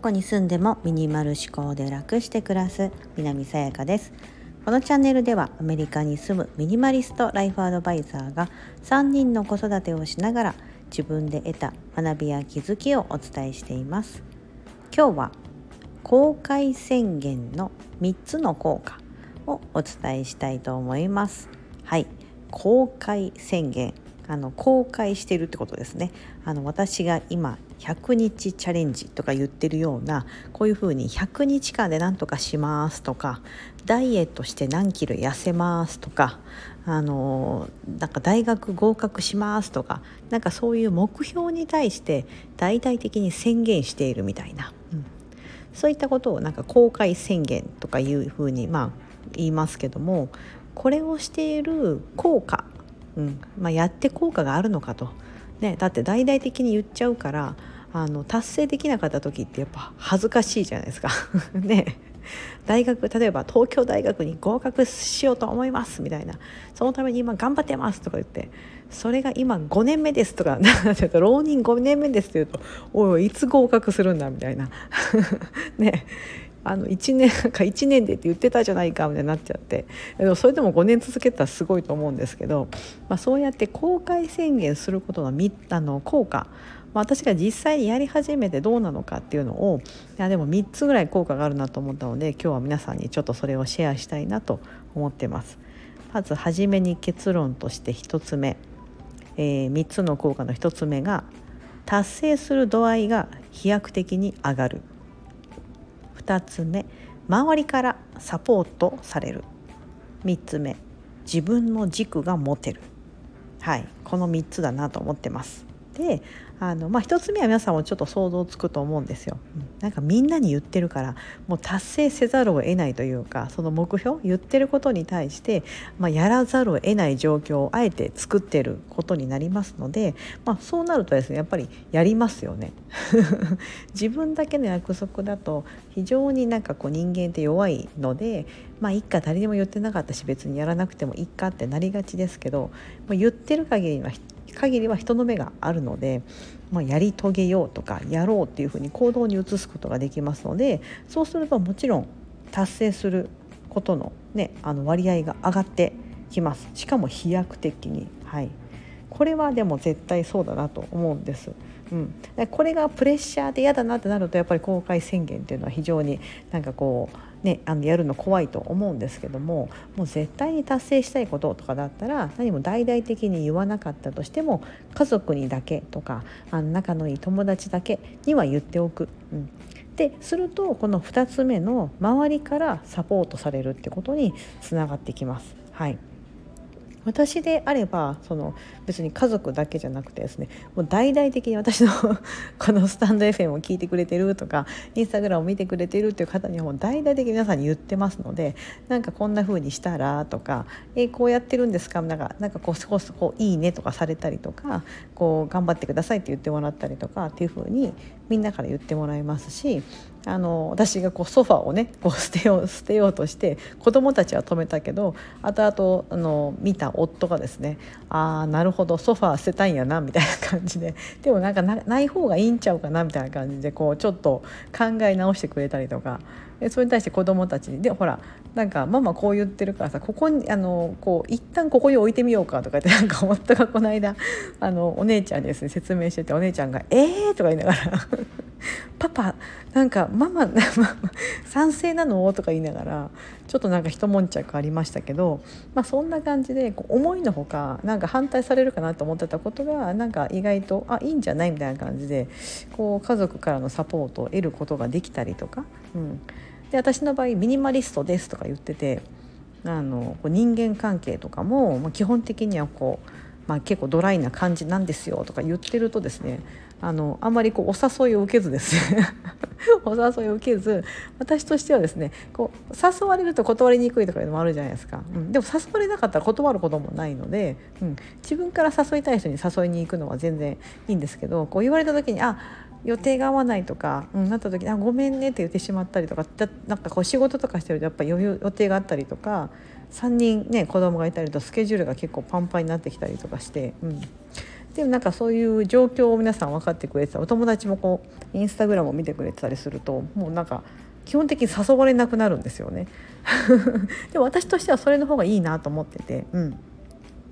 どこに住んでもミニマル思考で楽して暮らす南さやかです。このチャンネルではアメリカに住むミニマリストライフアドバイザーが3人の子育てをしながら自分で得た学びや気づきをお伝えしています。今日は公開宣言の3つの効果をお伝えしたいと思います。はい。公開宣言。あの公開してるってことですね。あの私が今100日チャレンジとか言ってるようなこういうふうに100日間で何とかしますとかダイエットして何キロ痩せますとかあのなんか大学合格しますとかなんかそういう目標に対して大々的に宣言しているみたいな、うん、そういったことをなんか公開宣言とかいうふうにまあ言いますけどもこれをしている効果うん。まあ、やって効果があるのかと、ね、だって大々的に言っちゃうからあの達成できなかった時ってやっぱ恥ずかしいじゃないですか。ね。大学例えば東京大学に合格しようと思いますみたいな。そのために今頑張ってますとか言って。それが今5年目ですとか 浪人5年目ですって言うとおいいつ合格するんだみたいな。ね。あの1年 か1年でって言ってたじゃないかみたいになっちゃって。でもそれでも5年続けたらすごいと思うんですけど、まあ、そうやって公開宣言することのあの効果。まあ、私が実際にやり始めてどうなのかっていうのをいやでも3つぐらい効果があるなと思ったので今日は皆さんにちょっとそれをシェアしたいなと思ってます。まず初めに結論として1つ目、えー、3つの効果の1つ目が達成する度合いが飛躍的に上がる。2つ目周りからサポートされる。3つ目自分の軸が持てる。はいこの3つだなと思ってます。であの、まあ、1つ目は皆さんもちょっと想像つくと思うんですよ。なんかみんなに言ってるからもう達成せざるを得ないというかその目標言ってることに対して、まあ、やらざるを得ない状況をあえて作ってることになりますので、まあ、そうなるとですねやっぱりやりますよね。自分だけの約束だと非常になんかこう人間って弱いのでまあいっか誰にも言ってなかったし別にやらなくてもいいかってなりがちですけど、ま、言ってる限りは限りは人の目があるので、まあ、やり遂げようとかやろうっていうふうに行動に移すことができますのでそうするともちろん達成することの,、ね、あの割合が上がってきますしかも飛躍的に。はいこれはでも絶対そうだなと思うんです。うん、これがプレッシャーで嫌だなってなるとやっぱり公開宣言っていうのは非常になんかこうね、あのやるの怖いと思うんですけどももう絶対に達成したいこととかだったら何も大々的に言わなかったとしても家族にだけとかあの仲のいい友達だけには言っておく。うんでするとこの2つ目の周りからサポートされるってことにつながってきます。はい私であればその別に家族だけじゃなくてですねもう大々的に私の このスタンド FM を聞いてくれてるとかインスタグラムを見てくれてるっていう方にはもう大々的に皆さんに言ってますのでなんかこんな風にしたらとか「えー、こうやってるんですか?」なんかなんかこう少しこ「いいね」とかされたりとかこう「頑張ってください」って言ってもらったりとかっていう風にみんなから言ってもらいますしあの私がこうソファーをねこう 捨てよう捨てようとして子供たちは止めたけど後々あの見た夫がですねああなるほどソファー捨てたいんやなみたいな感じで。でもなんかない方がいいんちゃうかなみたいな感じでこうちょっと考え直してくれたりとか。でそれに対して子供たちにでほらなんかママこう言ってるからさここにあのこう一旦ここに置いてみようかとかってなんか夫がこの間あのお姉ちゃんにですね説明しててお姉ちゃんが「えー! 」とか言いながらパパなんかママ賛成なの?」とか言いながらちょっとなんか一悶着ありましたけど、まあ、そんな感じでこう思いのほかなんか反対されるかなと思ってたことがなんか意外とあいいんじゃない？みたいな感じでこう家族からのサポートを得ることができたりとか、うん、で私の場合ミニマリストですとか言っててあの人間関係とかも、まあ、基本的にはこう、まあ、結構ドライな感じなんですよとか言ってるとですねあのあんまりこうお誘いを受けずですね。お誘いを受けず私としてはですねこう誘われると断りにくいとかいうのもあるじゃないですか、うん、でも誘われなかったら断ることもないので、うん、自分から誘いたい人に誘いに行くのは全然いいんですけどこう言われた時にあ予定が合わないとか、うん、なった時「あごめんね」って言ってしまったりとかだなんかこう仕事とかしてるとやっぱ余裕予定があったりとか3人ね子供がいたりとスケジュールが結構パンパンになってきたりとかして、うん、でもなんかそういう状況を皆さん分かってくれてた。お友達もこうインスタグラムを見てくれてたりするともうなんか基本的に誘われなくなるんですよね。でも私としてはそれの方がいいなと思ってて、うん、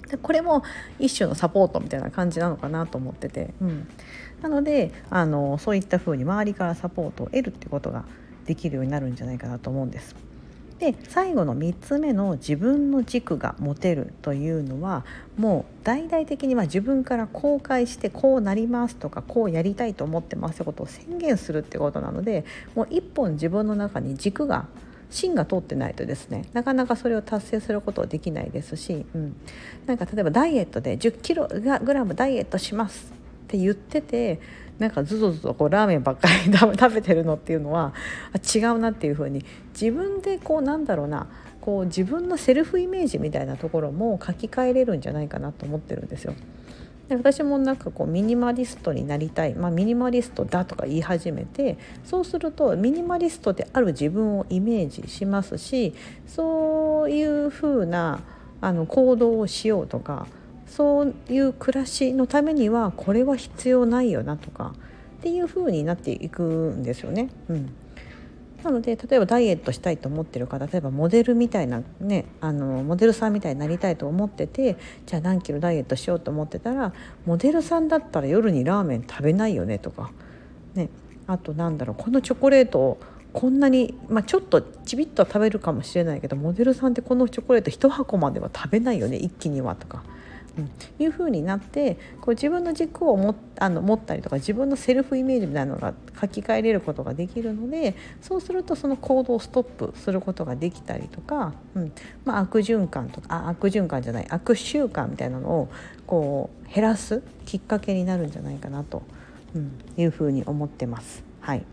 でこれも一種のサポートみたいな感じなのかなと思ってて、うん、なのであのそういったふうに周りからサポートを得るっていうことができるようになるんじゃないかなと思うんです。で最後の3つ目の自分の軸が持てるというのはもう大々的には自分から公開してこうなりますとかこうやりたいと思ってますってことを宣言するってことなのでもう一本自分の中に軸が芯が通ってないとですねなかなかそれを達成することはできないですし、うん、なんか例えばダイエットで1 0キログラムダイエットしますって言っててなんかずぞずぞこうラーメンばっかり 食べてるのっていうのは違うなっていうふうに自分でこうなんだろうなこう自分のセルフイメージみたいなところも書き換えれるんじゃないかなと思ってるんですよ。で私もなんかこうミニマリストになりたい、まあ、ミニマリストだとか言い始めてそうするとミニマリストである自分をイメージしますしそういうふうなあの行動をしようとかそういう暮らしのためにはこれは必要ないよなとかっていう風になっていくんですよね。うんなので例えばダイエットしたいと思ってる方例えばモデルみたいなねあのモデルさんみたいになりたいと思っててじゃあ何キロダイエットしようと思ってたらモデルさんだったら夜にラーメン食べないよねとか、ね、あとなんだろうこのチョコレートをこんなに、まあ、ちょっとちびっと食べるかもしれないけどモデルさんってこのチョコレート1箱までは食べないよね一気にはとか。うん、いう風になってこう自分の軸をもあの持ったりとか自分のセルフイメージみたいなのが書き換えれることができるのでそうするとその行動をストップすることができたりとか、うん。まあ、悪循環とかあ悪循環じゃない悪習慣みたいなのをこう減らすきっかけになるんじゃないかなと、うん、いうふうに思ってます。はい。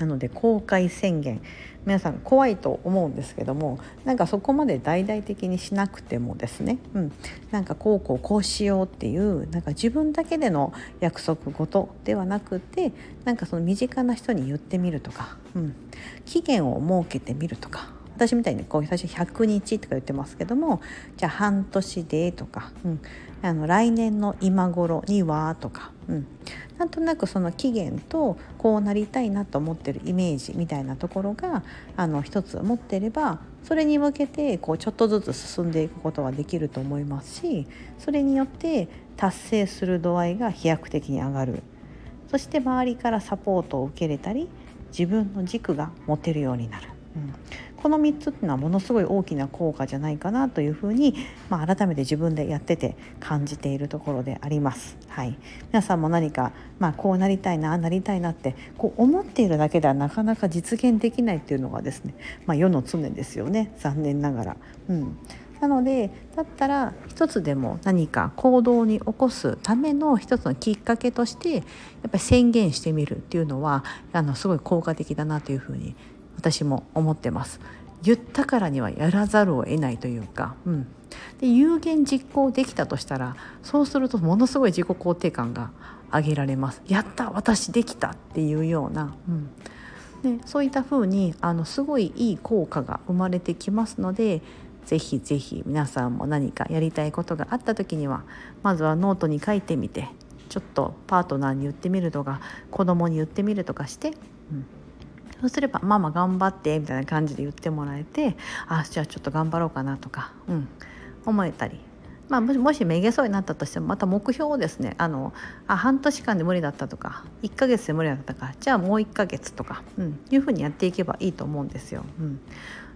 なので公開宣言。皆さん怖いと思うんですけどもなんかそこまで大々的にしなくてもですね、うん、なんかこうこうこうしようっていうなんか自分だけでの約束事ではなくてなんかその身近な人に言ってみるとか、うん、期限を設けてみるとか。私みたいにこう最初100日とか言ってますけどもじゃあ半年でとか、うん、あの来年の今頃にはとか、うん、なんとなくその期限とこうなりたいなと思ってるイメージみたいなところがあの一つ持ってればそれに向けてこうちょっとずつ進んでいくことができると思いますしそれによって達成する度合いが飛躍的に上がる。そして周りからサポートを受けれたり自分の軸が持てるようになる。うん。この3つっていうのはものすごい大きな効果じゃないかなというふうに、まあ、改めて自分でやってて感じているところであります。はい、皆さんも何か、まあ、こうなりたいなあなりたいなってこう思っているだけではなかなか実現できないっていうのがですね、まあ、世の常ですよね残念ながら。うんなのでだったら一つでも何か行動に起こすための一つのきっかけとしてやっぱり宣言してみるっていうのはあのすごい効果的だなというふうに私も思ってます。言ったからにはやらざるを得ないというか、うん、で有言実行できたとしたらそうするとものすごい自己肯定感が上げられます。やった私できたっていうような、うん、でそういった風にあにすごいいい効果が生まれてきますのでぜひぜひ皆さんも何かやりたいことがあった時にはまずはノートに書いてみてちょっとパートナーに言ってみるとか子供に言ってみるとかして、うん。そうすれば「ママ頑張って」みたいな感じで言ってもらえてあじゃあちょっと頑張ろうかなとか、うん、思えたり。まあ、もしめげそうになったとしてもまた目標をですねあのあ半年間で無理だったとか1ヶ月で無理だったかじゃあもう1ヶ月とか、うん、いうふうにやっていけばいいと思うんですよ。うん、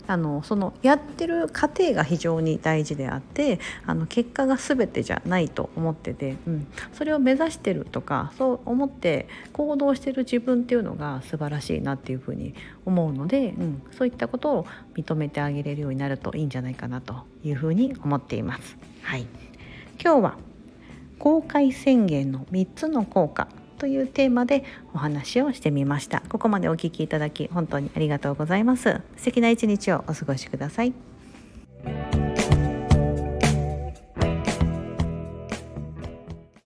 あのそのやってる過程が非常に大事であってあの結果が全てじゃないと思ってて、うん、それを目指してるとかそう思って行動してる自分っていうのが素晴らしいなっていうふうに思うので、うん、そういったことを認めてあげれるようになるといいんじゃないかなというふうに思っています。はい、今日は公開宣言の3つの効果。というテーマでお話をしてみました。ここまでお聞きいただき本当にありがとうございます。素敵な一日をお過ごしください。